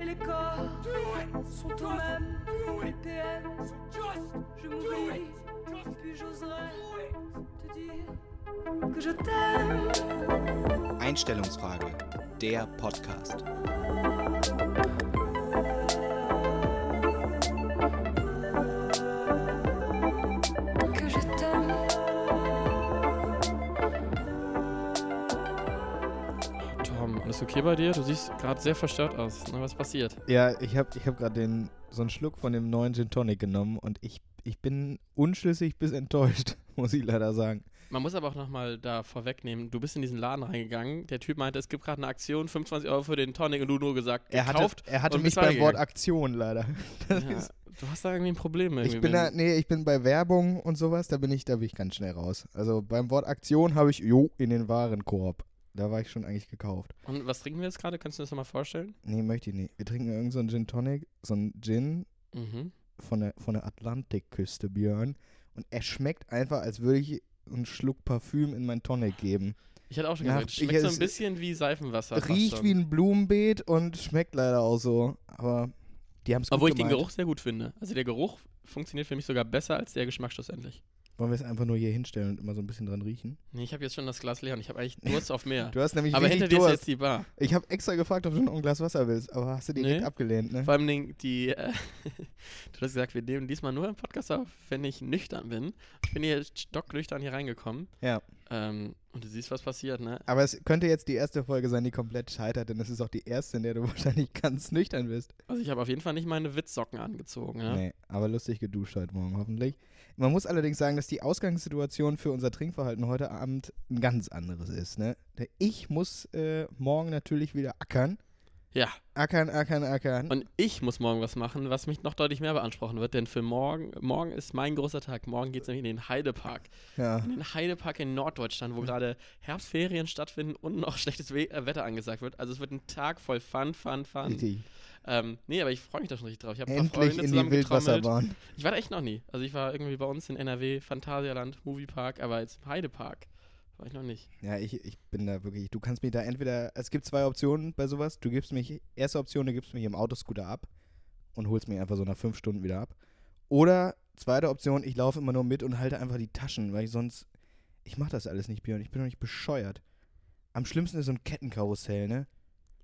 et les corps sont au même BPM. Je m'oublie, puis j'oserais te dire que je t'aime. Einstellungsfrage, der Podcast. Alles okay bei dir? Du siehst gerade sehr verstört aus. Ne, was passiert? Ja, ich habe ich hab gerade den so einen Schluck von dem neuen Gin Tonic genommen und ich, ich bin unschlüssig bis enttäuscht, muss ich leider sagen. Man muss aber auch nochmal da vorwegnehmen, du bist in diesen Laden reingegangen, der Typ meinte, es gibt gerade eine Aktion, 25 Euro für den Tonic und du nur gesagt, Er hatte, gekauft. er hatte mich beim Wort. Aktion leider. Das Ja, ist, du hast da irgendwie ein Problem irgendwie. ich bin da, nee, ich bin bei Werbung und sowas, da bin ich, da bin ich ganz schnell raus. Also beim Wort Aktion habe ich, jo, in den Warenkorb. Da war ich schon eigentlich gekauft. Und was trinken wir jetzt gerade? Kannst du das nochmal vorstellen? Nee, möchte ich nicht. Wir trinken irgend so einen Gin Tonic, so einen Gin Mhm. von der, von der Atlantikküste, Björn. Und er schmeckt einfach, als würde ich einen Schluck Parfüm in mein Tonic geben. Ich hatte auch schon gesagt, schmeckt so ein bisschen wie Seifenwasser. Riecht wie ein Blumenbeet und schmeckt leider auch so. Aber die haben es gut Obwohl ich den. Geruch sehr gut finde. Also der Geruch funktioniert für mich sogar besser als der Geschmack schlussendlich. Wollen wir es einfach nur hier hinstellen und immer so ein bisschen dran riechen? Nee, ich habe jetzt schon das Glas leer und ich habe eigentlich Durst auf mehr. Du hast nämlich Aber hinter dir ist jetzt die Bar. Ich habe extra gefragt, ob du noch ein Glas Wasser willst, aber hast du direkt Nee. abgelehnt, ne? Vor allem Dingen die, äh, du hast gesagt, wir nehmen diesmal nur einen Podcast auf, wenn ich nüchtern bin. Ich bin hier stocknüchtern hier reingekommen. Ja. Ähm, und du siehst, was passiert, ne? Aber es könnte jetzt die erste Folge sein, die komplett scheitert, denn es ist auch die erste, in der du wahrscheinlich ganz nüchtern bist. Also ich habe auf jeden Fall nicht meine Witzsocken angezogen, ja? Nee, aber lustig geduscht heute Morgen, hoffentlich. Man muss allerdings sagen, dass die Ausgangssituation für unser Trinkverhalten heute Abend ein ganz anderes ist, ne? Ich muss äh, morgen natürlich wieder ackern. Ja. Ackern, ackern, ackern. Und ich muss morgen was machen, was mich noch deutlich mehr beanspruchen wird, denn für morgen, morgen ist mein großer Tag. Morgen geht es nämlich in den Heidepark. ja. In den Heidepark in Norddeutschland, wo gerade Herbstferien stattfinden und noch schlechtes We äh, Wetter angesagt wird. Also es wird ein Tag voll Fun, Fun, Fun. Richtig. Ähm, nee, aber ich freue mich da schon richtig drauf. Ich habe ein paar Freunde in die. Wildwasserbahn. Ich war da echt noch nie. Also ich war irgendwie bei uns in NRW, Phantasialand, Moviepark, aber jetzt im Heidepark war ich noch nicht. Ja, ich, ich bin da wirklich, du kannst mich da entweder, es gibt zwei Optionen bei sowas. Du gibst mich, erste Option, du gibst mich im Autoscooter ab und holst mich einfach so nach fünf Stunden wieder ab. Oder zweite Option, ich laufe immer nur mit und halte einfach die Taschen, weil ich sonst, ich mach das alles nicht, Björn, ich bin doch nicht bescheuert. Am schlimmsten ist so ein Kettenkarussell, ne?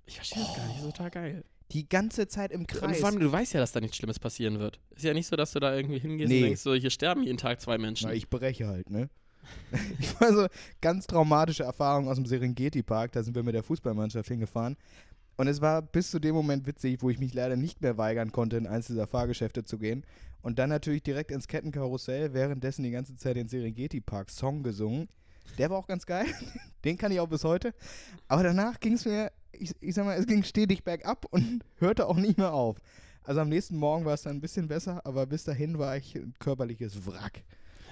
Ich verstehe das gar nicht, das ist total geil. Die ganze Zeit im Und Kreis. vor allem, du weißt ja, dass da nichts Schlimmes passieren wird. Ist ja nicht so, dass du da irgendwie hingehst Nee. und denkst, so, hier sterben jeden Tag zwei Menschen. Na, ich breche halt, ne? ich war so ganz traumatische Erfahrung aus dem Serengeti-Park. Da sind wir mit der Fußballmannschaft hingefahren. Und es war bis zu dem Moment witzig, wo ich mich leider nicht mehr weigern konnte, in eins dieser Fahrgeschäfte zu gehen. Und dann natürlich direkt ins Kettenkarussell, währenddessen die ganze Zeit den Serengeti-Park-Song gesungen. Der war auch ganz geil. Den kann ich auch bis heute. Aber danach ging es mir, ich, ich sag mal, es ging stetig bergab und hörte auch nicht mehr auf. Also am nächsten Morgen war es dann ein bisschen besser, aber bis dahin war ich ein körperliches Wrack.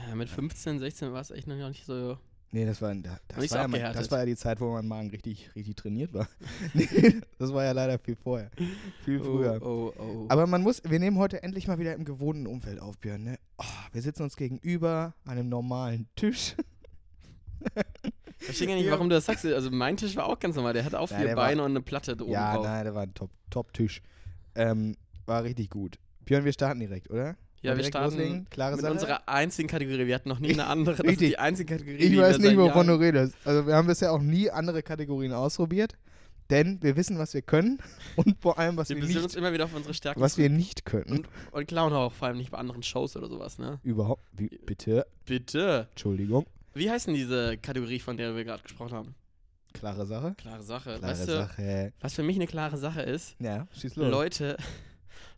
Ja, mit 15, 16 war es echt noch nicht so. Nee, das war, da- das, so war ja, mein- das war ja die Zeit, wo mein Magen richtig, richtig trainiert war. nee, das war ja leider viel vorher. Viel früher. Oh, oh, oh. Aber man muss, wir nehmen heute endlich mal wieder im gewohnten Umfeld auf, Björn. Ne? Oh, wir sitzen uns gegenüber an einem normalen Tisch. ich verstehe gar nicht, warum du das sagst. Also mein Tisch war auch ganz normal. Der hatte auch Ja, vier der war- Beine und eine Platte oben ja, drauf. nein, der war ein Top- Top-Tisch. ähm, war richtig gut. Björn, wir starten direkt, oder? Ja, wir starten loslegen? Klare mit Sache? unserer einzigen Kategorie. Wir hatten noch nie eine andere. Das ist Richtig. die einzige Kategorie, Ich die weiß nicht, wovon du Jahren- redest. Also wir haben bisher auch nie andere Kategorien ausprobiert, denn wir wissen, was wir können und vor allem, was Wir wir, besinnen uns nicht, immer wieder auf unsere Stärken. was wir nicht können. und, und klauen auch vor allem nicht bei anderen Shows oder sowas, ne? Überhaupt, wie, bitte, Bitte. Entschuldigung, Wie heißt denn diese Kategorie, von der wir gerade gesprochen haben? klare Sache. Klare Sache. Klare weißt du, Sache. was für mich eine klare Sache ist? Ja, schieß los. Leute,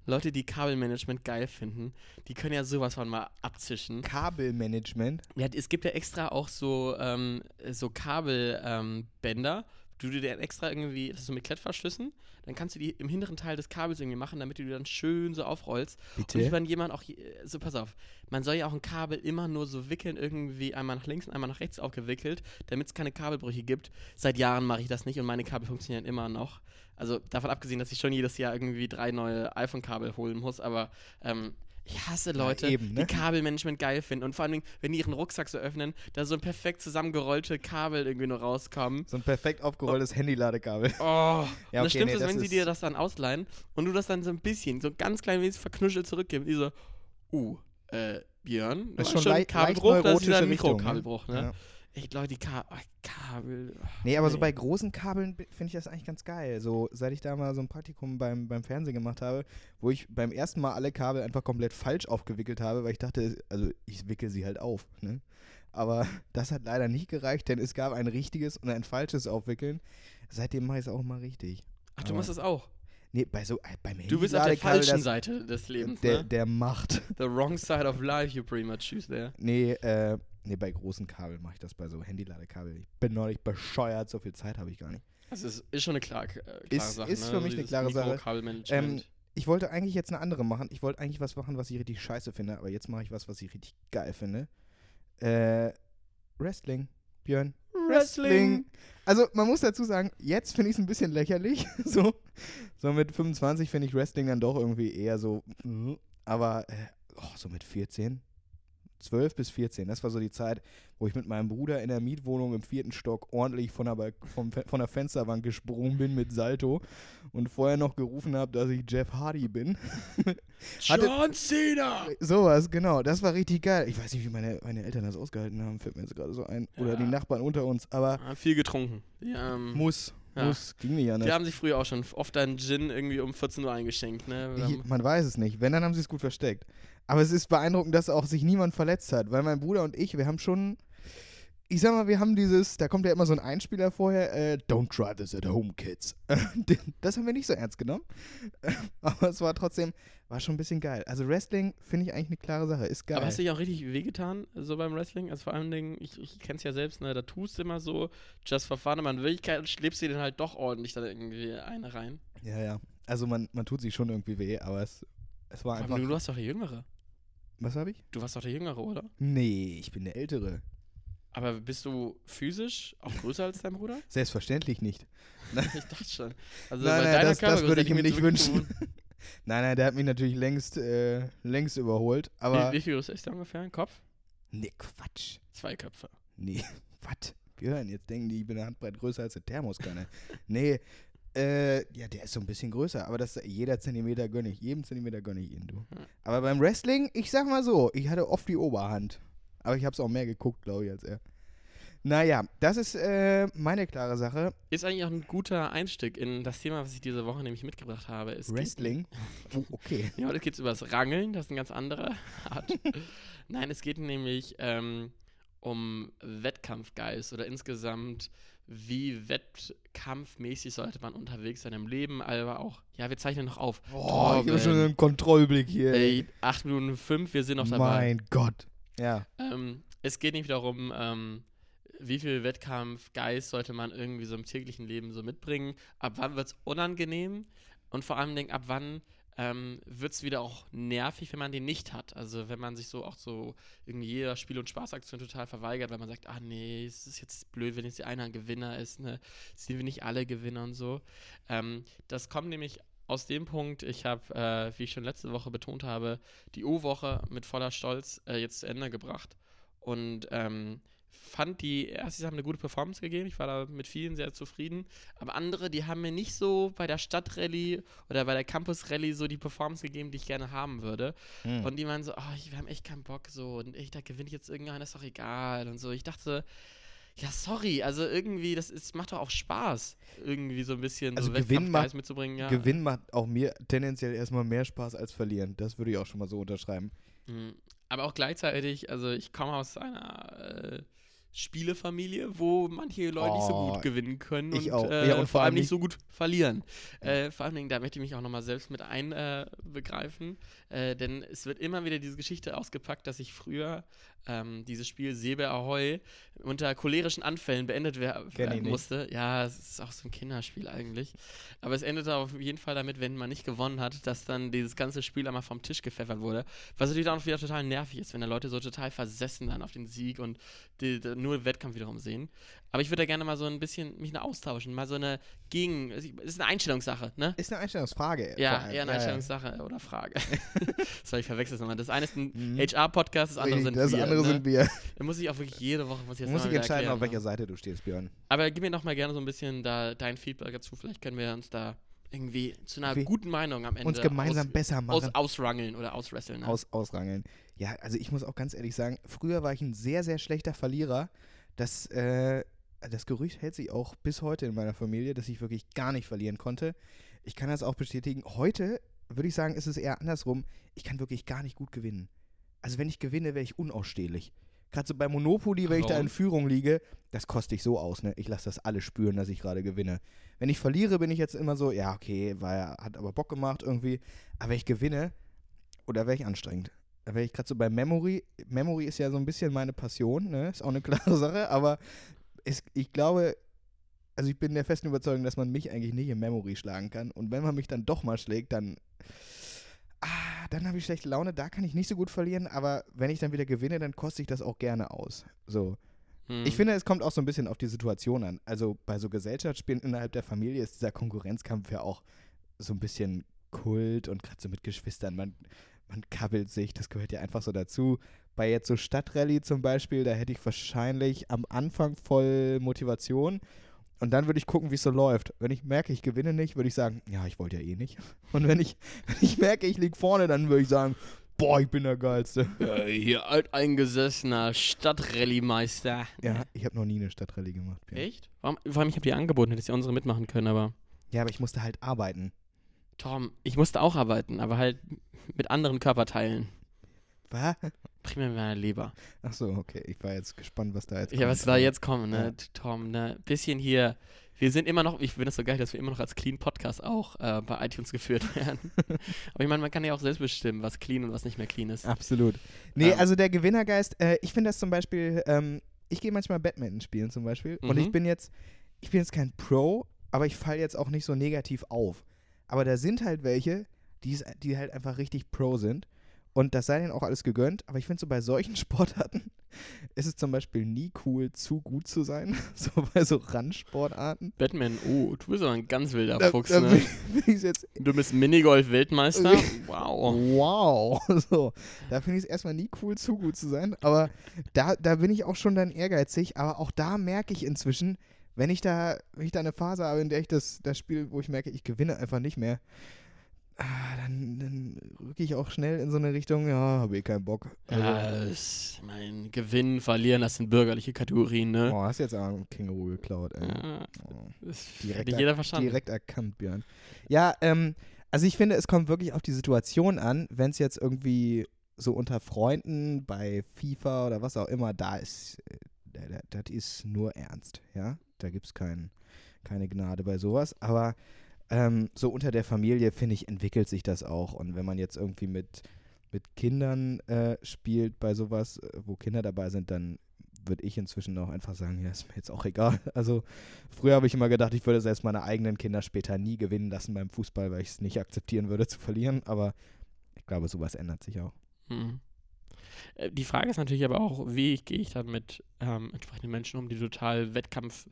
Leute, die Kabelmanagement geil finden, die können ja sowas von mal abzischen. Kabelmanagement. Ja, es gibt ja extra auch so, ähm, so Kabelbänder, ähm, du dir dann extra irgendwie, das ist so mit Klettverschlüssen, dann kannst du die im hinteren Teil des Kabels irgendwie machen, damit du die dann schön so aufrollst. Und ich Bitte. wenn jemand auch, so pass auf, man soll ja auch ein Kabel immer nur so wickeln, irgendwie einmal nach links und einmal nach rechts aufgewickelt, damit es keine Kabelbrüche gibt. Seit Jahren mache ich das nicht und meine Kabel funktionieren immer noch. Also davon abgesehen, dass ich schon jedes Jahr irgendwie drei neue iPhone-Kabel holen muss, aber ähm, Ich hasse Leute, eben, ne? die Kabelmanagement geil finden. Und vor allem, wenn die ihren Rucksack so öffnen, da so ein perfekt zusammengerollte Kabel irgendwie nur rauskommen. So ein perfekt aufgerolltes Handy-Ladekabel. Oh. Ja, und das okay, Schlimmste nee, ist, das wenn sie ist- dir das dann ausleihen und du das dann so ein bisschen, so ganz klein wenig verknuschelt zurückgeben. Die so, uh, äh, Björn, Das ist schon lei- Kabelbruch, das ist ein ne? Mikrokabelbruch, ne? Ja. Echt, Leute, die Ka Kabel. ach, Nee, aber so nee. bei großen Kabeln finde ich das eigentlich ganz geil. So, seit ich da mal so ein Praktikum beim, beim Fernsehen gemacht habe, wo ich beim ersten Mal alle Kabel einfach komplett falsch aufgewickelt habe, weil ich dachte, also ich wickel sie halt auf. Ne? Aber das hat leider nicht gereicht, denn es gab ein richtiges und ein falsches Aufwickeln. Seitdem mache ich es auch mal richtig. Ach, du aber- machst das auch. Nee, bei so, äh, beim Du bist auf der falschen das- Seite des Lebens, der, ne? der macht. The wrong side of life you pretty much choose there. Nee, äh, nee, bei großen Kabeln mache ich das bei so Handy-Ladekabel. Ich bin neulich bescheuert, so viel Zeit habe ich gar nicht. Also es ist schon eine klar, äh, klare Ist- Sache, ist ne? für Also mich eine klare Sache. Mikrokabelmanagement. Ich wollte eigentlich jetzt eine andere machen. Ich wollte eigentlich was machen, was ich richtig scheiße finde, aber jetzt mache ich was, was ich richtig geil finde. Äh, Wrestling, Björn. Also, man muss dazu sagen, jetzt finde ich es ein bisschen lächerlich. so, so mit 25 finde ich Wrestling dann doch irgendwie eher so. Aber äh, oh, so mit 14, 12 bis 14, das war so die Zeit, wo ich mit meinem Bruder in der Mietwohnung im vierten Stock ordentlich von der, vom, Fe- von der Fensterbank gesprungen bin mit Salto und vorher noch gerufen habe, dass ich Jeff Hardy bin. John Cena! Sowas, genau. Das war richtig geil. Ich weiß nicht, wie meine, meine Eltern das ausgehalten haben, fällt mir jetzt gerade so ein. Oder Ja. die Nachbarn unter uns. Aber Ah, viel getrunken. Die, ähm, muss, Ja. muss, ging nicht anders. die haben sich früher auch schon oft einen Gin irgendwie um 14 Uhr eingeschenkt, ne? Ich, man weiß es nicht. Wenn, dann haben sie es gut versteckt. Aber es ist beeindruckend, dass auch sich niemand verletzt hat, weil mein Bruder und ich, wir haben schon, ich sag mal, wir haben dieses, da kommt ja immer so ein Einspieler vorher, äh, Don't try this at home, kids. Das haben wir nicht so ernst genommen. Aber es war trotzdem, war schon ein bisschen geil. Also Wrestling finde ich eigentlich eine klare Sache, ist geil. Aber hast du dich auch richtig wehgetan, so beim Wrestling? Also vor allen Dingen, ich, ich kenn's ja selbst, ne, da tust du immer so, just for fun, aber in Wirklichkeit schläbst du den halt doch ordentlich da irgendwie eine rein. ja, ja. Also man, man tut sich schon irgendwie weh, aber es, es war einfach. allem, du warst doch der Jüngere. Was habe ich? Du warst doch der Jüngere, oder? Nee, ich bin der Ältere. Aber bist du physisch auch größer als dein Bruder? Selbstverständlich nicht. Ich dachte schon. Also Nein, bei nein, das- das würde ich ihm mir nicht wünschen. Nein, nein, der hat mich natürlich längst, äh, längst überholt. Aber. Wie, wie viel größer ist der ungefähr? Ein Kopf? Nee, Quatsch. Zwei Köpfe. Nee, was? Björn, jetzt denken die, ich bin eine Handbreit größer als eine Thermoskanne. nee, äh, ja, der ist so ein bisschen größer, aber das jeder Zentimeter gönne ich, jedem Zentimeter gönne ich ihn, du. Hm. Aber beim Wrestling, ich sag mal so, ich hatte oft die Oberhand. Aber ich hab's auch mehr geguckt, glaube ich, als er. Naja, das ist äh, meine klare Sache. Ist eigentlich auch ein guter Einstieg in das Thema, was ich diese Woche nämlich mitgebracht habe. Es Wrestling. Oh, okay. Ja, heute geht es über das Rangeln, das ist eine ganz andere Art. Nein, es geht nämlich ähm, um Wettkampfgeist oder insgesamt, wie wettkampfmäßig sollte man unterwegs sein im Leben, aber auch, ja, wir zeichnen noch auf. Oh, ich habe schon einen Kontrollblick hier. Ey, 8 Minuten 5, wir sind noch dabei. mein Gott. Ja. Ähm, es geht nicht darum, ähm, wie viel Wettkampfgeist sollte man irgendwie so im täglichen Leben so mitbringen, ab wann wird es unangenehm und vor allem denk, ab wann ähm, wird es wieder auch nervig, wenn man den nicht hat. Also wenn man sich so auch so irgendwie jeder Spiel- und Spaßaktion total verweigert, weil man sagt, ah nee, es ist jetzt blöd, wenn jetzt einer ein Gewinner ist, ne? Sind wir nicht alle Gewinner und so. Ähm, das kommt nämlich aus dem Punkt, ich habe, äh, wie ich schon letzte Woche betont habe, die O-Woche mit voller Stolz äh, jetzt zu Ende gebracht. Und ähm, fand die, erst, sie haben eine gute Performance gegeben, ich war da mit vielen sehr zufrieden, aber andere, die haben mir nicht so bei der Stadtrallye oder bei der Campus-Rallye so die Performance gegeben, die ich gerne haben würde. Hm. Und die meinen so, oh, ich, wir haben echt keinen Bock so und ich, da gewinnt jetzt irgendeiner, ist doch egal und so. Ich dachte, ja, sorry, also irgendwie, das ist, macht doch auch Spaß, irgendwie so ein bisschen Also so Gewinn macht- mitzubringen. Ja. Gewinn macht auch mir tendenziell erstmal mehr Spaß als verlieren. Das würde ich auch schon mal so unterschreiben. Mhm. Aber auch gleichzeitig, also ich komme aus einer äh, Spielefamilie, wo manche Leute nicht so Oh, gut gewinnen können und. Äh, Ja, und vor allem nicht so gut verlieren. Äh, vor allem, da möchte ich mich auch nochmal selbst mit einbegreifen, äh, äh, denn es wird immer wieder diese Geschichte ausgepackt, dass ich früher ähm, dieses Spiel Sebe Ahoy unter cholerischen Anfällen beendet werden musste. Ja, es ist auch so ein Kinderspiel eigentlich. Aber es endete auf jeden Fall damit, wenn man nicht gewonnen hat, dass dann dieses ganze Spiel einmal vom Tisch gepfeffert wurde. Was natürlich auch wieder total nervig ist, wenn da Leute so total versessen dann auf den Sieg und die, die, nur Wettkampf wiederum sehen. Aber ich würde da gerne mal so ein bisschen mich austauschen, mal so eine Gegen. Es ist eine Einstellungssache, ne? Ist eine Einstellungsfrage. Ja, eher eine. Einstellungssache oder Frage. Sorry, ich verwechsel es nochmal. Das eine ist ein Mhm. HR-Podcast, das andere sind das wir. Andere ne? sind wir. Da muss ich auch wirklich jede Woche, muss ich jetzt dich mal entscheiden, erklären, auf welcher ne? Seite du stehst, Björn. Aber gib mir noch mal gerne so ein bisschen da dein Feedback dazu. Vielleicht können wir uns da irgendwie zu einer Wir- guten Meinung am Ende Uns gemeinsam aus, besser machen. aus, ausrangeln oder auswresteln. Ne? aus, ausrangeln. Ja, also ich muss auch ganz ehrlich sagen, früher war ich ein sehr, sehr schlechter Verlierer. Das, äh, das Gerücht hält sich auch bis heute in meiner Familie, dass ich wirklich gar nicht verlieren konnte. Ich kann das auch bestätigen. Heute würde ich sagen, ist es eher andersrum. Ich kann wirklich gar nicht gut gewinnen. Also wenn ich gewinne, wäre ich unausstehlich. Gerade so bei Monopoly, wenn ich da in Führung liege, das koste ich so aus, ne? Ich lasse das alle spüren, dass ich gerade gewinne. Wenn ich verliere, bin ich jetzt immer so, ja, okay, war, ja- hat aber Bock gemacht irgendwie. Aber wenn ich gewinne, oder wäre ich anstrengend. Da wäre ich gerade so bei Memory. Memory ist ja so ein bisschen meine Passion, ne? Ist auch eine klare Sache, aber es, ich glaube, also ich bin der festen Überzeugung, dass man mich eigentlich nicht in Memory schlagen kann. Und wenn man mich dann doch mal schlägt, dann. Ah, dann habe ich schlechte Laune, da kann ich nicht so gut verlieren, aber wenn ich dann wieder gewinne, dann koste ich das auch gerne aus. So. Hm. Ich finde, es kommt auch so ein bisschen auf die Situation an. Also bei so Gesellschaftsspielen innerhalb der Familie ist dieser Konkurrenzkampf ja auch so ein bisschen Kult und gerade so mit Geschwistern, man, man kabbelt sich, das gehört ja einfach so dazu. Bei jetzt so Stadtrallye zum Beispiel, da hätte ich wahrscheinlich am Anfang voll Motivation und dann würde ich gucken, wie es so läuft. Wenn ich merke, ich gewinne nicht, würde ich sagen, ja, ich wollte ja eh nicht. Und wenn ich, wenn ich merke, ich liege vorne, dann würde ich sagen, boah, ich bin der Geilste. Ja, hier alteingesessener Stadtrallye-Meister. Ja, ich habe noch nie eine Stadtrallye gemacht. Björn. Echt? Warum, vor allem, ich habe dir angeboten, hättest ja unsere mitmachen können, aber. Ja, aber ich musste halt arbeiten. Tom, ich musste auch arbeiten, aber halt mit anderen Körperteilen. Was? Primär mit meiner Leber. Ach so, okay. Ich war jetzt gespannt, was da jetzt Ja, kommt. was da jetzt kommt, ne, Ja. Tom, ne, bisschen hier. Wir sind immer noch, ich finde das so geil, dass wir immer noch als Clean Podcast auch äh, bei iTunes geführt werden. Aber ich meine, man kann ja auch selbst bestimmen, was clean und was nicht mehr clean ist. Absolut. Nee, Ähm. also der Gewinnergeist, äh, ich finde das zum Beispiel, ähm, ich gehe manchmal Badminton spielen zum Beispiel und Mhm. ich bin jetzt, ich bin jetzt kein Pro, aber ich falle jetzt auch nicht so negativ auf. Aber da sind halt welche, die halt einfach richtig Pro sind. Und das sei denen auch alles gegönnt. Aber ich finde so bei solchen Sportarten ist es zum Beispiel nie cool, zu gut zu sein. So bei so Randsportarten. Batman, oh, du bist aber ein ganz wilder Da, Fuchs, da ne? bin bin Du bist Minigolf-Weltmeister? Wow. Wow. So, da finde ich es erstmal nie cool, zu gut zu sein. Aber da, da bin ich auch schon dann ehrgeizig. Aber auch da merke ich inzwischen, wenn ich da, wenn ich da eine Phase habe, in der ich das, das Spiel, wo ich merke, ich gewinne einfach nicht mehr, dann, dann rücke ich auch schnell in so eine Richtung, ja, habe ich keinen Bock. Also, Ja, das, mein Gewinnen, Verlieren, das sind bürgerliche Kategorien, ne? Oh, hast jetzt auch einen Känguru geklaut, ey. Ja, Oh. das Direkt jeder verstanden. Direkt erkannt, Björn. Ja, ähm, also ich finde, es kommt wirklich auf die Situation an, wenn es jetzt irgendwie so unter Freunden bei FIFA oder was auch immer da ist, äh, da- da- das ist nur ernst, ja. Da gibt es kein, keine Gnade bei sowas. Aber ähm, so unter der Familie, finde ich, entwickelt sich das auch. Und wenn man jetzt irgendwie mit, mit Kindern äh, spielt bei sowas, äh, wo Kinder dabei sind, dann würde ich inzwischen auch einfach sagen, ja, ist mir jetzt auch egal. Also früher habe ich immer gedacht, ich würde selbst meine eigenen Kinder später nie gewinnen lassen beim Fußball, weil ich es nicht akzeptieren würde zu verlieren. Aber ich glaube, sowas ändert sich auch. Mhm. Äh, Die Frage ist natürlich aber auch, wie gehe ich dann mit ähm, entsprechenden Menschen um, die total Wettkampf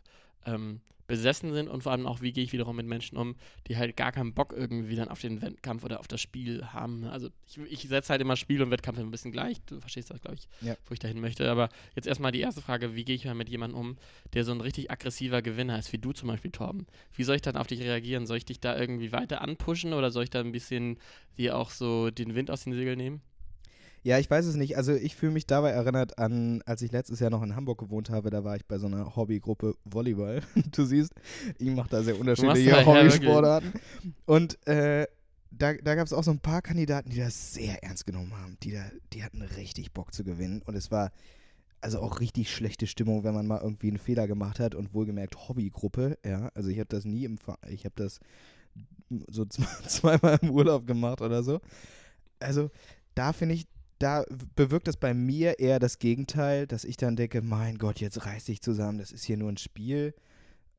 ähm, besessen sind und vor allem auch, wie gehe ich wiederum mit Menschen um, die halt gar keinen Bock irgendwie dann auf den Wettkampf oder auf das Spiel haben. ne? Also ich, ich setze halt immer Spiel und Wettkampf ein bisschen gleich. Du verstehst das, glaube ich, Ja. wo ich dahin möchte. Aber jetzt erstmal die erste Frage, wie gehe ich mal mit jemandem um, der so ein richtig aggressiver Gewinner ist, wie du zum Beispiel, Torben? Wie soll ich dann auf dich reagieren? Soll ich dich da irgendwie weiter anpushen oder soll ich da ein bisschen dir auch so den Wind aus den Segeln nehmen? Ja, ich weiß es nicht. Also ich fühle mich dabei erinnert an, als ich letztes Jahr noch in Hamburg gewohnt habe, da war ich bei so einer Hobbygruppe Volleyball. Du siehst, ich mache da sehr unterschiedliche ja, Hobbysportarten. Und äh, da, da gab es auch so ein paar Kandidaten, die das sehr ernst genommen haben. Die, da, die hatten richtig Bock zu gewinnen. Und es war also auch richtig schlechte Stimmung, wenn man mal irgendwie einen Fehler gemacht hat und wohlgemerkt Hobbygruppe. Ja, also ich habe das nie im Ver ich habe das so zwei- zweimal im Urlaub gemacht oder so. Also da finde ich, da bewirkt das bei mir eher das Gegenteil, dass ich dann denke, mein Gott, jetzt reiß dich zusammen, das ist hier nur ein Spiel.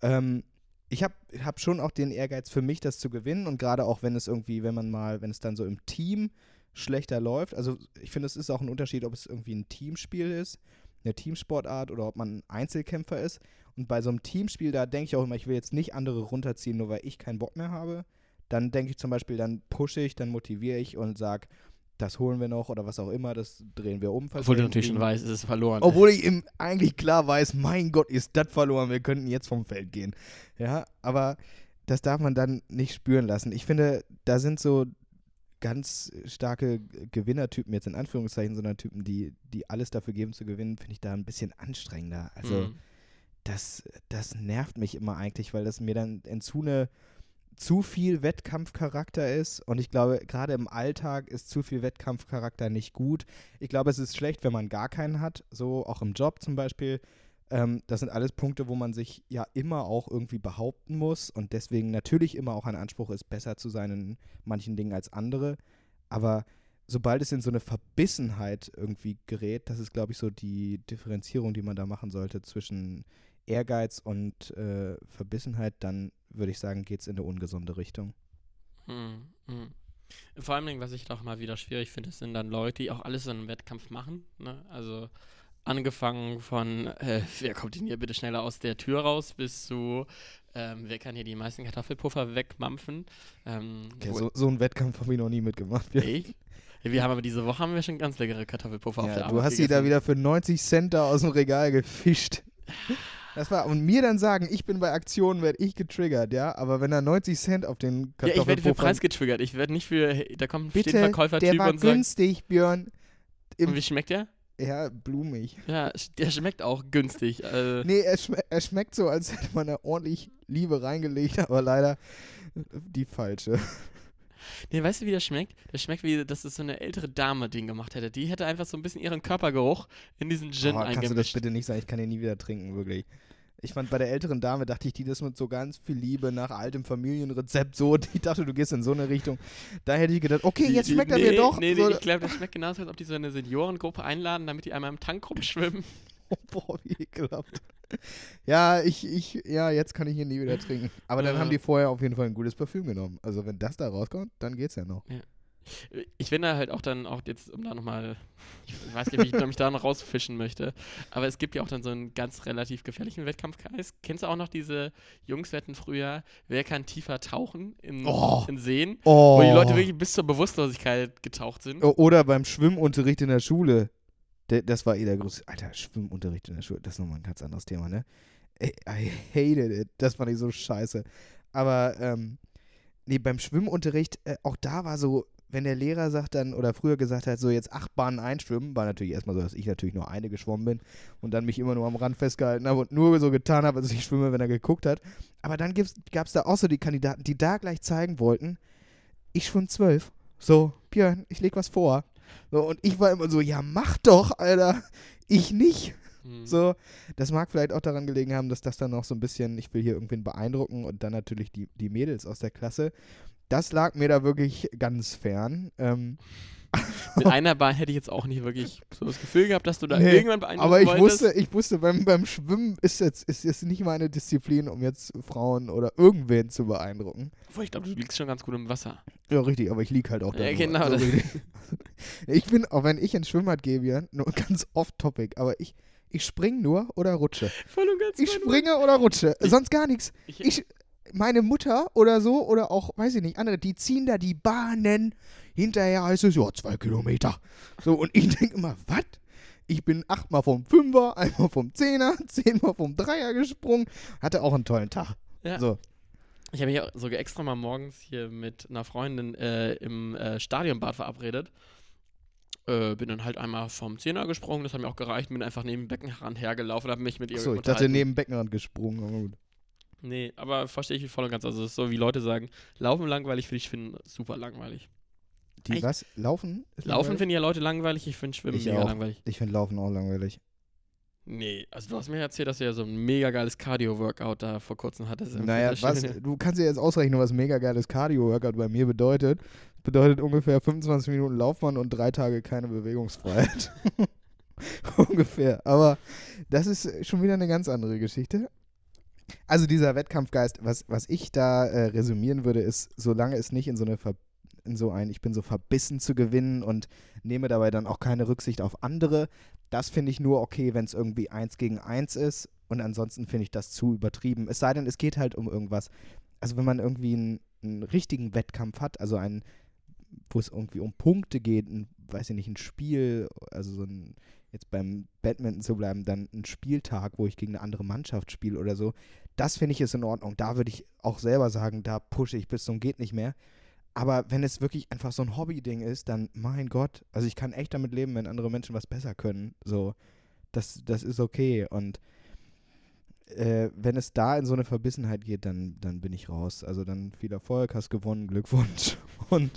Ähm, ich habe hab schon auch den Ehrgeiz für mich, das zu gewinnen und gerade auch wenn es irgendwie, wenn man mal, wenn es dann so im Team schlechter läuft, also ich finde, es ist auch ein Unterschied, ob es irgendwie ein Teamspiel ist eine Teamsportart oder ob man ein Einzelkämpfer ist. Und bei so einem Teamspiel, da denke ich auch immer, ich will jetzt nicht andere runterziehen, nur weil ich keinen Bock mehr habe. Dann denke ich zum Beispiel, dann pushe ich, dann motiviere ich und sage, das holen wir noch oder was auch immer, das drehen wir um. Obwohl du natürlich schon weißt, es ist verloren. Obwohl ich ihm eigentlich klar weiß, mein Gott, ist das verloren, wir könnten jetzt vom Feld gehen. Ja, aber das darf man dann nicht spüren lassen. Ich finde, da sind so ganz starke Gewinnertypen, jetzt in Anführungszeichen, sondern Typen, die, die alles dafür geben zu gewinnen, finde ich da ein bisschen anstrengender. Also Mhm. das, das nervt mich immer eigentlich, weil das mir dann in zu eine zu viel Wettkampfcharakter ist und ich glaube, gerade im Alltag ist zu viel Wettkampfcharakter nicht gut. Ich glaube, es ist schlecht, wenn man gar keinen hat, so auch im Job zum Beispiel. Ähm, das sind alles Punkte, wo man sich ja immer auch irgendwie behaupten muss und deswegen natürlich immer auch ein Anspruch ist, besser zu sein in manchen Dingen als andere. Aber sobald es in so eine Verbissenheit irgendwie gerät, das ist, glaube ich, so die Differenzierung, die man da machen sollte zwischen Ehrgeiz und äh, Verbissenheit, dann würde ich sagen, geht es in eine ungesunde Richtung. Mhm. Mhm. Vor allem, was ich doch mal wieder schwierig finde, sind dann Leute, die auch alles in einem Wettkampf machen. Ne? Also angefangen von, äh, wer kommt denn hier bitte schneller aus der Tür raus, bis zu, ähm, wer kann hier die meisten Kartoffelpuffer wegmampfen. Ähm, Okay, so, so einen Wettkampf habe ich noch nie mitgemacht. Ja? Ja, Wir haben aber diese Woche haben wir schon ganz leckere Kartoffelpuffer auf der ja, Arbeit du hast sie da wieder für 90 Cent da aus dem Regal gefischt. Das war, und mir dann sagen, ich bin bei Aktionen, werde ich getriggert, ja, aber wenn da 90 Cent auf den Ja, ich werde für Preis getriggert. Ich werde nicht für, hey, da kommt ein Bitte, der Verkäufertyp war und sagt, günstig, Björn. Im, und wie schmeckt der? ja, blumig. Ja, der schmeckt auch günstig. Äh, Nee, er, schme er schmeckt so, als hätte man da ordentlich Liebe reingelegt, aber leider die falsche. Nee, weißt du, wie der schmeckt? Der schmeckt wie, dass es so eine ältere Dame den gemacht hätte. Die hätte einfach so ein bisschen ihren Körpergeruch in diesen Gin oh, kannst du das eingemischt. bitte nicht sagen? Ich kann den nie wieder trinken, wirklich. Ich fand bei der älteren Dame, dachte ich, die das mit so ganz viel Liebe nach altem Familienrezept so. Ich dachte, du gehst in so eine Richtung. Da hätte ich gedacht, okay, jetzt schmeckt er nee, mir doch. Nee, nee, so, ich glaube, der schmeckt genauso, als ob die so eine Seniorengruppe einladen, damit die einmal im Tank rumschwimmen. boah, wie ekelhaft. Ja, ich, ich, ja, jetzt kann ich ihn nie wieder trinken. Aber dann Ja. haben die vorher auf jeden Fall ein gutes Parfüm genommen. Also wenn das da rauskommt, dann geht's ja noch. Ich bin da halt auch dann auch jetzt, um da nochmal, ich weiß nicht, wie ich mich da noch rausfischen möchte, aber es gibt ja auch dann so einen ganz relativ gefährlichen Wettkampfkreis. Kennst du auch noch diese Jungswetten früher, wer kann tiefer tauchen in, Oh. in Seen, Oh. wo die Leute wirklich bis zur Bewusstlosigkeit getaucht sind? Oder beim Schwimmunterricht in der Schule. Das war eh der größte. Alter, Schwimmunterricht in der Schule, das ist nochmal ein ganz anderes Thema, ne? I, I hated it. Das fand ich so scheiße. Aber, ähm, nee, beim Schwimmunterricht, äh, auch da war so, wenn der Lehrer sagt dann, oder früher gesagt hat, so jetzt acht Bahnen einschwimmen, war natürlich erstmal so, dass ich natürlich nur eine geschwommen bin und dann mich immer nur am Rand festgehalten habe und nur so getan habe, als ich schwimme, wenn er geguckt hat. Aber dann gab es da auch so die Kandidaten, die da gleich zeigen wollten, ich schwimme zwölf. So, Björn, ich leg was vor. So, und ich war immer so, ja, mach doch, Alter. Ich nicht. Hm. So, das mag vielleicht auch daran gelegen haben, dass das dann noch so ein bisschen, ich will hier irgendwen beeindrucken und dann natürlich die, die Mädels aus der Klasse. Das lag mir da wirklich ganz fern. Ähm, Mit einer Bahn hätte ich jetzt auch nicht wirklich so das Gefühl gehabt, dass du da Nee, irgendwann beeindrucken aber ich wolltest. wusste, ich wusste, beim, beim Schwimmen ist jetzt, ist jetzt nicht meine Disziplin, um jetzt Frauen oder irgendwen zu beeindrucken. Obwohl, ich glaube, du liegst schon ganz gut im Wasser. Ja, richtig, aber ich lieg halt auch da. Ja, genau, das- richtig. ich bin, auch wenn ich ins Schwimmbad gehe, Björn, nur ganz off-topic, aber ich, ich spring nur oder rutsche. Voll und ganz Ich springe oder rutsche, sonst gar nichts. Ich, Ich, meine Mutter oder so, oder auch, weiß ich nicht, andere, die ziehen da die Bahnen. Hinterher heißt es, ja, zwei Kilometer. So, und ich denke immer, was? Ich bin achtmal vom Fünfer, einmal vom Zehner, zehnmal vom Dreier gesprungen. Hatte auch einen tollen Tag. Ja. So, Ich habe mich auch sogar extra mal morgens hier mit einer Freundin äh, im äh, Stadionbad verabredet. Äh, bin dann halt einmal vom Zehner gesprungen, das hat mir auch gereicht, bin einfach neben dem Beckenrand hergelaufen, habe mich mit ihr so ich dachte, neben Beckenrand gesprungen. Aber gut. Nee, aber verstehe ich voll und ganz. Also es ist so, wie Leute sagen, Laufen langweilig, finde ich finden super langweilig. Die Echt? was? Laufen? Ist Laufen finden ja Leute langweilig, ich finde Schwimmen Ich mega auch. langweilig. Ich finde Laufen auch langweilig. Nee, also du hast mir erzählt, dass du ja so ein mega geiles Cardio-Workout da vor kurzem hattest. im Naja, was, du kannst dir jetzt ausrechnen, was mega geiles Cardio-Workout bei mir bedeutet. Bedeutet ungefähr 25 Minuten Laufbahn und drei Tage keine Bewegungsfreiheit. ungefähr. Aber das ist schon wieder eine ganz andere Geschichte. Also dieser Wettkampfgeist, was, was ich da äh, resümieren würde, ist, solange es nicht in so eine Ver in so ein, ich bin so verbissen zu gewinnen und nehme dabei dann auch keine Rücksicht auf andere. Das finde ich nur okay, wenn es irgendwie eins gegen eins ist und ansonsten finde ich das zu übertrieben. Es sei denn, es geht halt um irgendwas. Also wenn man irgendwie einen, einen richtigen Wettkampf hat, also einen, wo es irgendwie um Punkte geht, ein, weiß ich nicht, ein Spiel, also so ein, jetzt beim Badminton zu bleiben, dann ein Spieltag, wo ich gegen eine andere Mannschaft spiele oder so, das finde ich ist in Ordnung. Da würde ich auch selber sagen, da pushe ich bis zum geht nicht mehr. Aber wenn es wirklich einfach so ein Hobby-Ding ist, dann, mein Gott, also ich kann echt damit leben, wenn andere Menschen was besser können. So, das, das ist okay. Und äh, wenn es da in so eine Verbissenheit geht, dann, dann bin ich raus. Also dann viel Erfolg, hast gewonnen, Glückwunsch. Und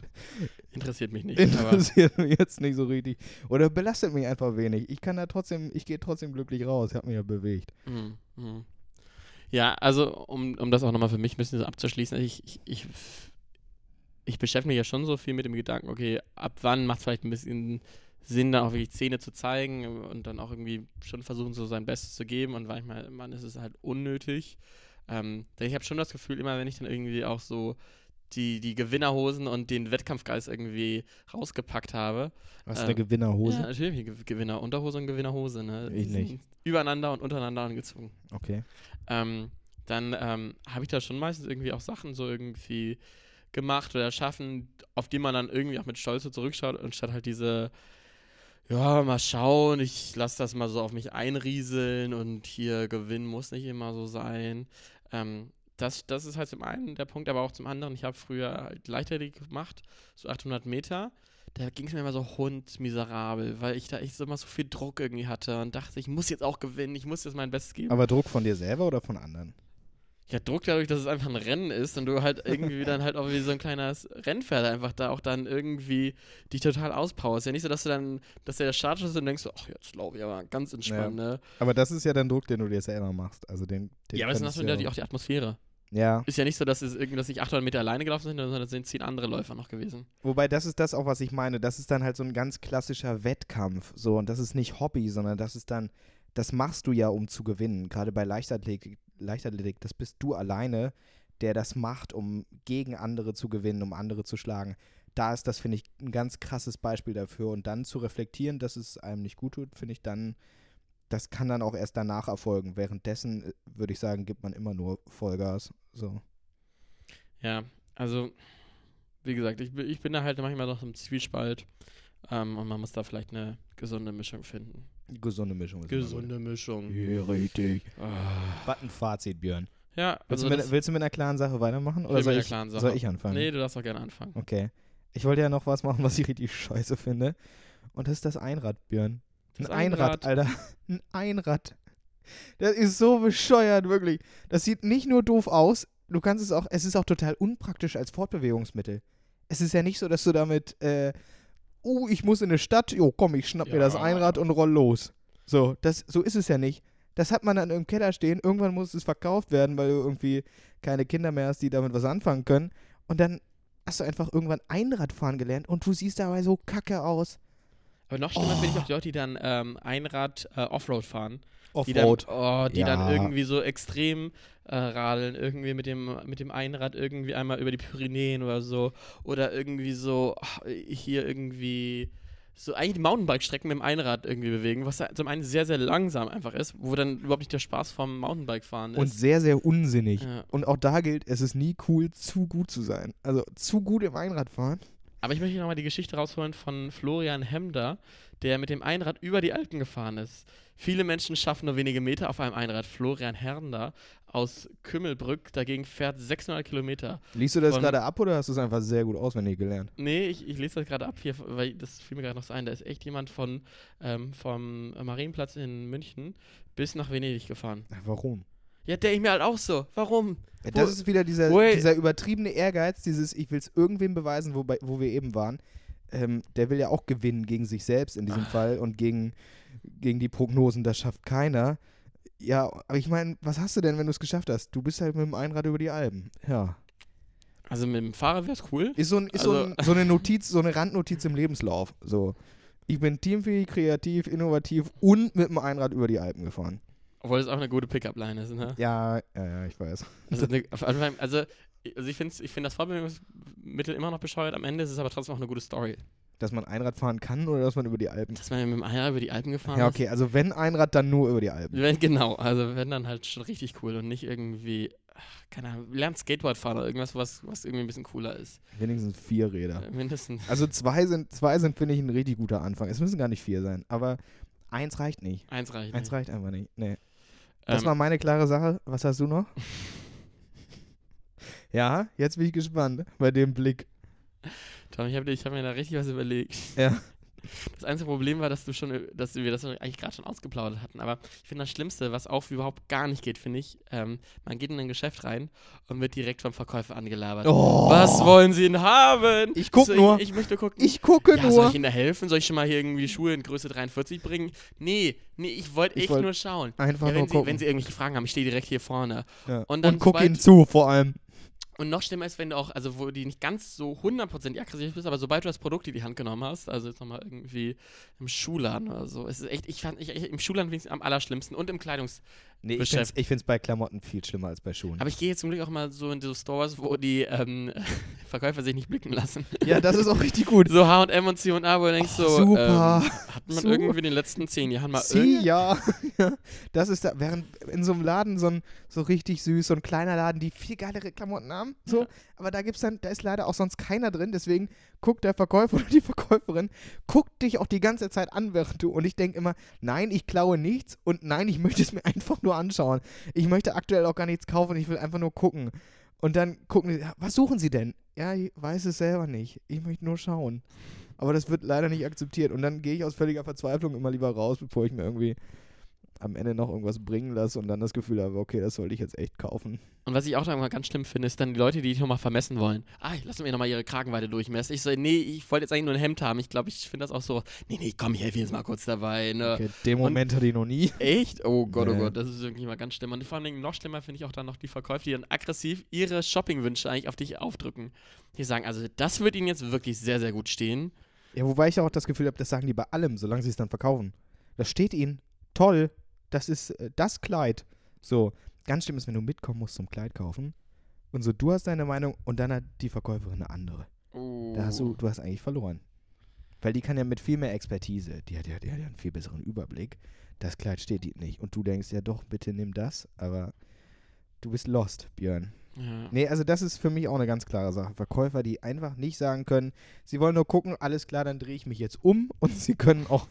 Interessiert mich nicht. interessiert mich jetzt nicht so richtig. Oder belastet mich einfach wenig. Ich kann da trotzdem, ich gehe trotzdem glücklich raus. Ich habe mich ja bewegt. Mhm. Ja, also um, um das auch nochmal für mich ein bisschen so abzuschließen, ich, ich, ich, ich beschäftige mich ja schon so viel mit dem Gedanken, okay, ab wann macht es vielleicht ein bisschen Sinn, da auch wirklich Zähne zu zeigen und dann auch irgendwie schon versuchen, so sein Bestes zu geben und manchmal man ist es halt unnötig. Ähm, denn ich habe schon das Gefühl, immer wenn ich dann irgendwie auch so die, die Gewinnerhosen und den Wettkampfgeist irgendwie rausgepackt habe, Was Ähm, eine Gewinnerhose? ja, natürlich, Ge- Gewinnerunterhose und Gewinnerhose, ne? Ich nicht. Übereinander und untereinander angezogen. Okay. Ähm, dann ähm, habe ich da schon meistens irgendwie auch Sachen so irgendwie gemacht oder erschaffen, auf die man dann irgendwie auch mit Stolz so zurückschaut, anstatt halt diese, ja, mal schauen, ich lasse das mal so auf mich einrieseln und hier gewinnen muss nicht immer so sein. Ähm, das, das ist halt zum einen der Punkt, aber auch zum anderen, ich habe früher halt Leichtathletik gemacht, so 800 Meter. Da ging es mir immer so hundmiserabel, weil ich da echt so immer so viel Druck irgendwie hatte und dachte, ich muss jetzt auch gewinnen, ich muss jetzt mein Bestes geben. Aber Druck von dir selber oder von anderen? Ja, Druck dadurch, dass es einfach ein Rennen ist und du halt irgendwie dann halt auch wie so ein kleines Rennpferd einfach da auch dann irgendwie dich total auspowerst. Ja nicht so, dass du dann, dass der Start ist und denkst ach, jetzt laufe ich aber ganz entspannt, ne? Aber das ist ja der Druck, den du dir selber machst. Also den, den Ja, aber das ist natürlich auch die Atmosphäre. Ja, Ist ja nicht so, dass es irgendwie, dass ich 800 Meter alleine gelaufen sind, sondern es sind zehn andere Läufer noch gewesen. wobei das ist das auch, was ich meine. Das ist dann halt so ein ganz klassischer Wettkampf. So, und das ist nicht Hobby, sondern das ist dann, das machst du ja, um zu gewinnen. Gerade bei Leichtathletik, Leichtathletik, das bist du alleine, der das macht, um gegen andere zu gewinnen, um andere zu schlagen. Da ist das, finde ich, ein ganz krasses Beispiel dafür. Und dann zu reflektieren, dass es einem nicht gut tut, finde ich dann, das kann dann auch erst danach erfolgen. Währenddessen, äh, würde ich sagen, gibt man immer nur Vollgas. So. Ja, also, wie gesagt, ich, bin- ich bin da halt manchmal noch im Zwiespalt ähm, und man muss da vielleicht eine gesunde Mischung finden. Gesunde Mischung. Gesunde Mischung. Ja, richtig. Ah. Was ein Fazit, Björn. Ja, Willst, also du das, mit, willst du mit einer klaren Sache weitermachen? Oder soll ich, soll ich anfangen? nee, du darfst auch gerne anfangen. Okay. Ich wollte ja noch was machen, was ich richtig scheiße finde. Und das ist das Einrad, Björn. Ein Einrad, Einrad. Alter. Ein Einrad. Das ist so bescheuert, wirklich. Das sieht nicht nur doof aus, du kannst es auch, es ist auch total unpraktisch als Fortbewegungsmittel. Es ist ja nicht so, dass du damit, äh, oh, ich muss in eine Stadt, jo, komm, ich schnapp mir das Ja. Einrad und roll los. So, das, so ist es ja nicht. Das hat man dann im Keller stehen, irgendwann muss es verkauft werden, weil du irgendwie keine Kinder mehr hast, die damit was anfangen können. Und dann hast du einfach irgendwann Einradfahren gelernt und du siehst dabei so kacke aus. Aber noch schlimmer finde ich Oh. auch die Leute, die dann ähm, Einrad äh, Offroad fahren. Die dann, Offroad. oh, die dann Ja. irgendwie so extrem äh, radeln, irgendwie mit dem, mit dem Einrad irgendwie einmal über die Pyrenäen oder so. Oder irgendwie so ach, hier irgendwie so eigentlich die Mountainbike-Strecken mit dem Einrad irgendwie bewegen, was zum einen sehr, sehr langsam einfach ist, wo dann überhaupt nicht der Spaß vom Mountainbike-Fahren Und ist. sehr, sehr unsinnig. Ja. Und auch da gilt, es ist nie cool, zu gut zu sein. Also zu gut im Einradfahren. Aber ich möchte nochmal die Geschichte rausholen von Florian Hemder, der mit dem Einrad über die Alpen gefahren ist. Viele Menschen schaffen nur wenige Meter auf einem Einrad. Florian Hemder aus Kümmelbrück dagegen fährt 600 Kilometer. Liest du das gerade ab oder hast du es einfach sehr gut auswendig gelernt? Nee, ich, ich lese das gerade ab hier, weil das fiel mir gerade noch so ein. Da ist echt jemand von ähm, vom Marienplatz in München bis nach Venedig gefahren. Warum? Ja, denke ich mir halt auch so. Warum? Ja, Wo- Das ist wieder dieser, wo- dieser übertriebene Ehrgeiz, dieses Ich will es irgendwem beweisen, wo, bei, wo wir eben waren. Ähm, der will ja auch gewinnen gegen sich selbst in diesem Ach. Fall und gegen, gegen die Prognosen, das schafft keiner. Ja, aber ich meine, was hast du denn, wenn du es geschafft hast? Du bist halt mit dem Einrad über die Alpen. Ja. Also mit dem Fahrrad wäre es cool. Ist, so, ein, ist so, Also- ein, so eine Notiz, so eine Randnotiz im Lebenslauf. So. Ich bin teamfähig, kreativ, innovativ und mit dem Einrad über die Alpen gefahren. Obwohl es auch eine gute Pickup-Line ist, ne? Ja, ja, ja, ich weiß. Also, eine, also also ich finde ich find das Fortbewegungsmittel immer noch bescheuert, am Ende ist es aber trotzdem auch eine gute Story. Dass man Einrad fahren kann oder dass man über die Alpen. Dass man mit dem Eier über die Alpen gefahren Ja, ist. okay, also wenn Einrad, dann nur über die Alpen. Wenn, genau, also wenn dann halt schon richtig cool und nicht irgendwie, ach, keine Ahnung, lernt Skateboard fahren oder irgendwas, was, was irgendwie ein bisschen cooler ist. Wenigstens vier Räder. Äh, Mindestens. Also zwei sind, zwei sind finde ich, ein richtig guter Anfang. Es müssen gar nicht vier sein, aber eins reicht nicht. Eins reicht. Eins nicht. reicht einfach nicht. Nee. Das Ähm, war meine klare Sache. Was hast du noch? ja, jetzt bin ich gespannt bei dem Blick. Tom, ich habe hab mir da richtig was überlegt. Ja. Das einzige Problem war, dass du schon, dass wir das eigentlich gerade schon ausgeplaudert hatten. Aber ich finde das Schlimmste, was auch überhaupt gar nicht geht, finde ich, ähm, man geht in ein Geschäft rein und wird direkt vom Verkäufer angelabert. Oh. Was wollen Sie denn haben? Ich guck so, nur. Ich, ich möchte gucken. Ich gucke ja, soll nur. ich Ihnen da helfen? Soll ich schon mal hier irgendwie Schuhe in Größe 43 bringen? Nee, nee, ich wollte Ich echt wollt nur schauen. Einfach Ja, nur wenn, Sie, gucken. wenn Sie irgendwelche Fragen haben, ich stehe direkt hier vorne. ja. und Und, dann guck sobald- ihnen zu, vor allem. Und noch schlimmer ist, wenn du auch, also wo die nicht ganz so 100% aggressiv bist, aber sobald du das Produkt in die Hand genommen hast, also jetzt nochmal irgendwie im Schuhladen oder so, es ist echt, ich fand, ich, ich, im Schuhladen ich am allerschlimmsten und im Kleidungs... Nee, ich finde es bei Klamotten viel schlimmer als bei Schuhen. Aber ich gehe jetzt zum Glück auch mal so in so Stores, wo die ähm, Verkäufer sich nicht blicken lassen. ja, das ist auch richtig gut. So H&M und C&A, wo du denkst Oh, so, super. Ähm, hat man Super. irgendwie in den letzten zehn Jahren mal Sie, irgend- ja. Ja, das ist da, während in so einem Laden so ein so richtig süß, so ein kleiner Laden, die viel geilere Klamotten haben, so, Ja. aber da gibt's dann, da ist leider auch sonst keiner drin, deswegen guckt der Verkäufer oder die Verkäuferin, guckt dich auch die ganze Zeit an, während du, und ich denke immer, nein, ich klaue nichts und nein, ich möchte es mir einfach nur anschauen. Ich möchte aktuell auch gar nichts kaufen, ich will einfach nur gucken. Und dann gucken die, was suchen sie denn? Ja, ich weiß es selber nicht. Ich möchte nur schauen. Aber das wird leider nicht akzeptiert. Und dann gehe ich aus völliger Verzweiflung immer lieber raus, bevor ich mir irgendwie am Ende noch irgendwas bringen lasse und dann das Gefühl habe, okay, das sollte ich jetzt echt kaufen. Und was ich auch immer ganz schlimm finde, ist dann die Leute, die dich nochmal vermessen wollen. Ah, lassen wir nochmal ihre Kragenweite durchmessen. Ich so, nee, ich wollte jetzt eigentlich nur ein Hemd haben. Ich glaube, ich finde das auch so, nee, nee, komm, ich helfe jetzt mal kurz dabei. Ne? Okay, den Moment hatte ich noch nie. Echt? Oh Gott, oh Nee. Gott, das ist wirklich mal ganz schlimm. Und vor allem noch schlimmer finde ich auch dann noch die Verkäufer, die dann aggressiv ihre Shoppingwünsche eigentlich auf dich aufdrücken. Die sagen, also das wird ihnen jetzt wirklich sehr, sehr gut stehen. Ja, wobei ich auch das Gefühl habe, das sagen die bei allem, solange sie es dann verkaufen. Das steht ihnen. Toll. Das ist äh, das Kleid. So, ganz schlimm ist, wenn du mitkommen musst zum Kleid kaufen. Und so, du hast deine Meinung und dann hat die Verkäuferin eine andere. Oh. Da hast du, du hast eigentlich verloren. Weil die kann ja mit viel mehr Expertise, die hat ja, die hat ja einen viel besseren Überblick. Das Kleid steht dir nicht. Und du denkst, ja doch, bitte nimm das. Aber du bist lost, Björn. Ja. Nee, also das ist für mich auch eine ganz klare Sache. Verkäufer, die einfach nicht sagen können, sie wollen nur gucken, alles klar, dann drehe ich mich jetzt um und sie können auch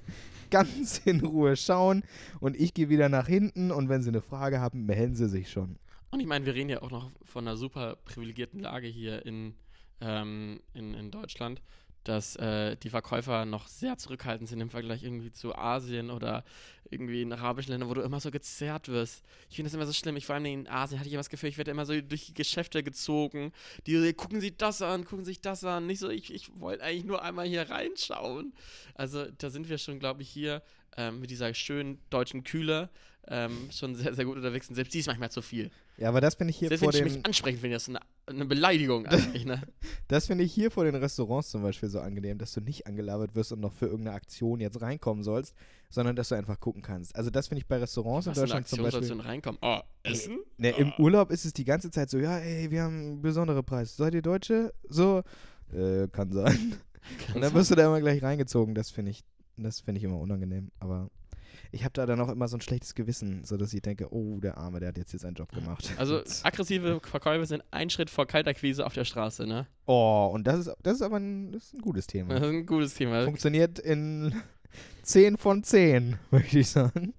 ganz in Ruhe schauen und ich gehe wieder nach hinten und wenn sie eine Frage haben, melden sie sich schon. Und ich meine, wir reden ja auch noch von einer super privilegierten Lage hier in, ähm, in, in Deutschland, dass äh, die Verkäufer noch sehr zurückhaltend sind im Vergleich irgendwie zu Asien oder irgendwie in arabischen Ländern, wo du immer so gezerrt wirst. Ich finde das immer so schlimm. Ich vor allem in Asien hatte ich immer das Gefühl, ich werde immer so durch die Geschäfte gezogen. Die so, gucken Sie das an, gucken sich das an. Nicht so, ich, ich wollte eigentlich nur einmal hier reinschauen. Also da sind wir schon, glaube ich, hier ähm, mit dieser schönen deutschen Kühle ähm, schon sehr, sehr gut unterwegs. Und selbst die ist manchmal zu viel. Ja, aber das finde ich hier Selbst vor wenn ich den, mich ansprechen finde, das ist eine, eine Beleidigung eigentlich, ne? das finde ich hier vor den Restaurants zum Beispiel so angenehm, dass du nicht angelabert wirst und noch für irgendeine Aktion jetzt reinkommen sollst, sondern dass du einfach gucken kannst. Also das finde ich bei Restaurants in Was eine Deutschland zum Aktion sollst Beispiel. du denn reinkommen? Oh, Essen? Ne, Im Urlaub ist es die ganze Zeit so, ja, ey, wir haben einen besonderen Preis. Seid ihr Deutsche? So, äh, kann sein. Und dann wirst du da immer gleich reingezogen. Das finde ich, das finde ich immer unangenehm. Aber ich habe da dann auch immer so ein schlechtes Gewissen, so dass ich denke, oh, der Arme, der hat jetzt hier seinen Job gemacht. Also aggressive Verkäufer sind ein Schritt vor Kaltakquise auf der Straße, ne? oh, und das ist, das ist aber ein, das ist ein gutes Das Thema. ist ein gutes Thema. Funktioniert in 10 von 10, möchte ich sagen.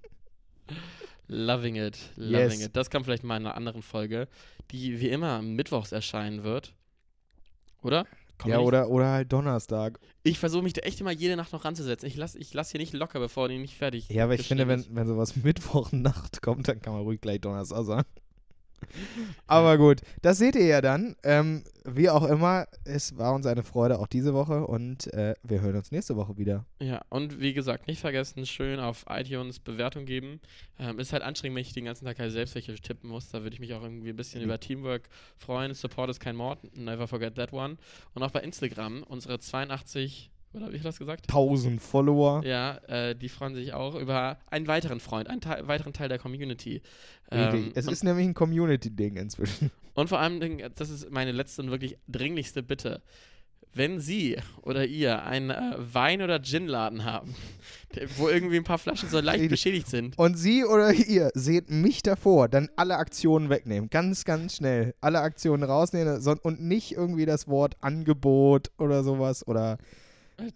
Loving it, loving Yes. it. Das kam vielleicht mal in einer anderen Folge, die wie immer mittwochs erscheinen wird. Oder? Komm ja, oder, oder halt Donnerstag. Ich versuche mich da echt immer jede Nacht noch ranzusetzen. Ich lasse ich lass hier nicht locker, bevor die nicht fertig Ja, aber ich finde, wenn, wenn sowas Mittwochnacht kommt, dann kann man ruhig gleich Donnerstag sagen. Aber gut, das seht ihr ja dann. Ähm, wie auch immer, es war uns eine Freude auch diese Woche und äh, wir hören uns nächste Woche wieder. Ja, und wie gesagt, nicht vergessen, schön auf iTunes Bewertung geben. Ähm, ist halt anstrengend, wenn ich den ganzen Tag halt selbst welche tippen muss. Da würde ich mich auch irgendwie ein bisschen Mhm. über Teamwork freuen. Support ist kein Mord. Never forget that one. Und auch bei Instagram, unsere 82 Oder habe ich das gesagt? 1000 Follower. Ja, äh, die freuen sich auch über einen weiteren Freund, einen Teil, weiteren Teil der Community. Ähm, es ist nämlich ein Community-Ding inzwischen. und vor allem, das ist meine letzte und wirklich dringlichste Bitte. Wenn Sie oder ihr einen äh, Wein- oder Gin-Laden haben, wo irgendwie ein paar Flaschen so leicht beschädigt sind, Und Sie oder ihr seht mich davor, dann alle Aktionen wegnehmen. Ganz, ganz schnell. Alle Aktionen rausnehmen und nicht irgendwie das Wort Angebot oder sowas oder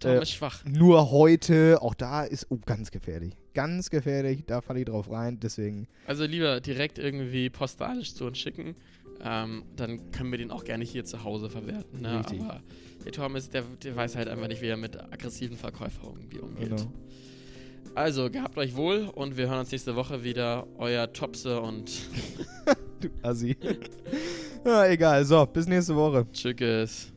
Tom Äh, ist schwach. nur heute. Auch da ist oh, ganz gefährlich. Ganz gefährlich. Da falle ich drauf rein. Deswegen. Also lieber direkt irgendwie postalisch zu uns schicken. Ähm, dann können wir den auch gerne hier zu Hause verwerten. Ne? Richtig. Aber der Tom ist, der, der weiß halt einfach nicht, wie er mit aggressiven Verkäufern irgendwie umgeht. Genau. Also, gehabt euch wohl und wir hören uns nächste Woche wieder. Euer Topse und Du Assi. ja, egal. So, bis nächste Woche. Tschüss.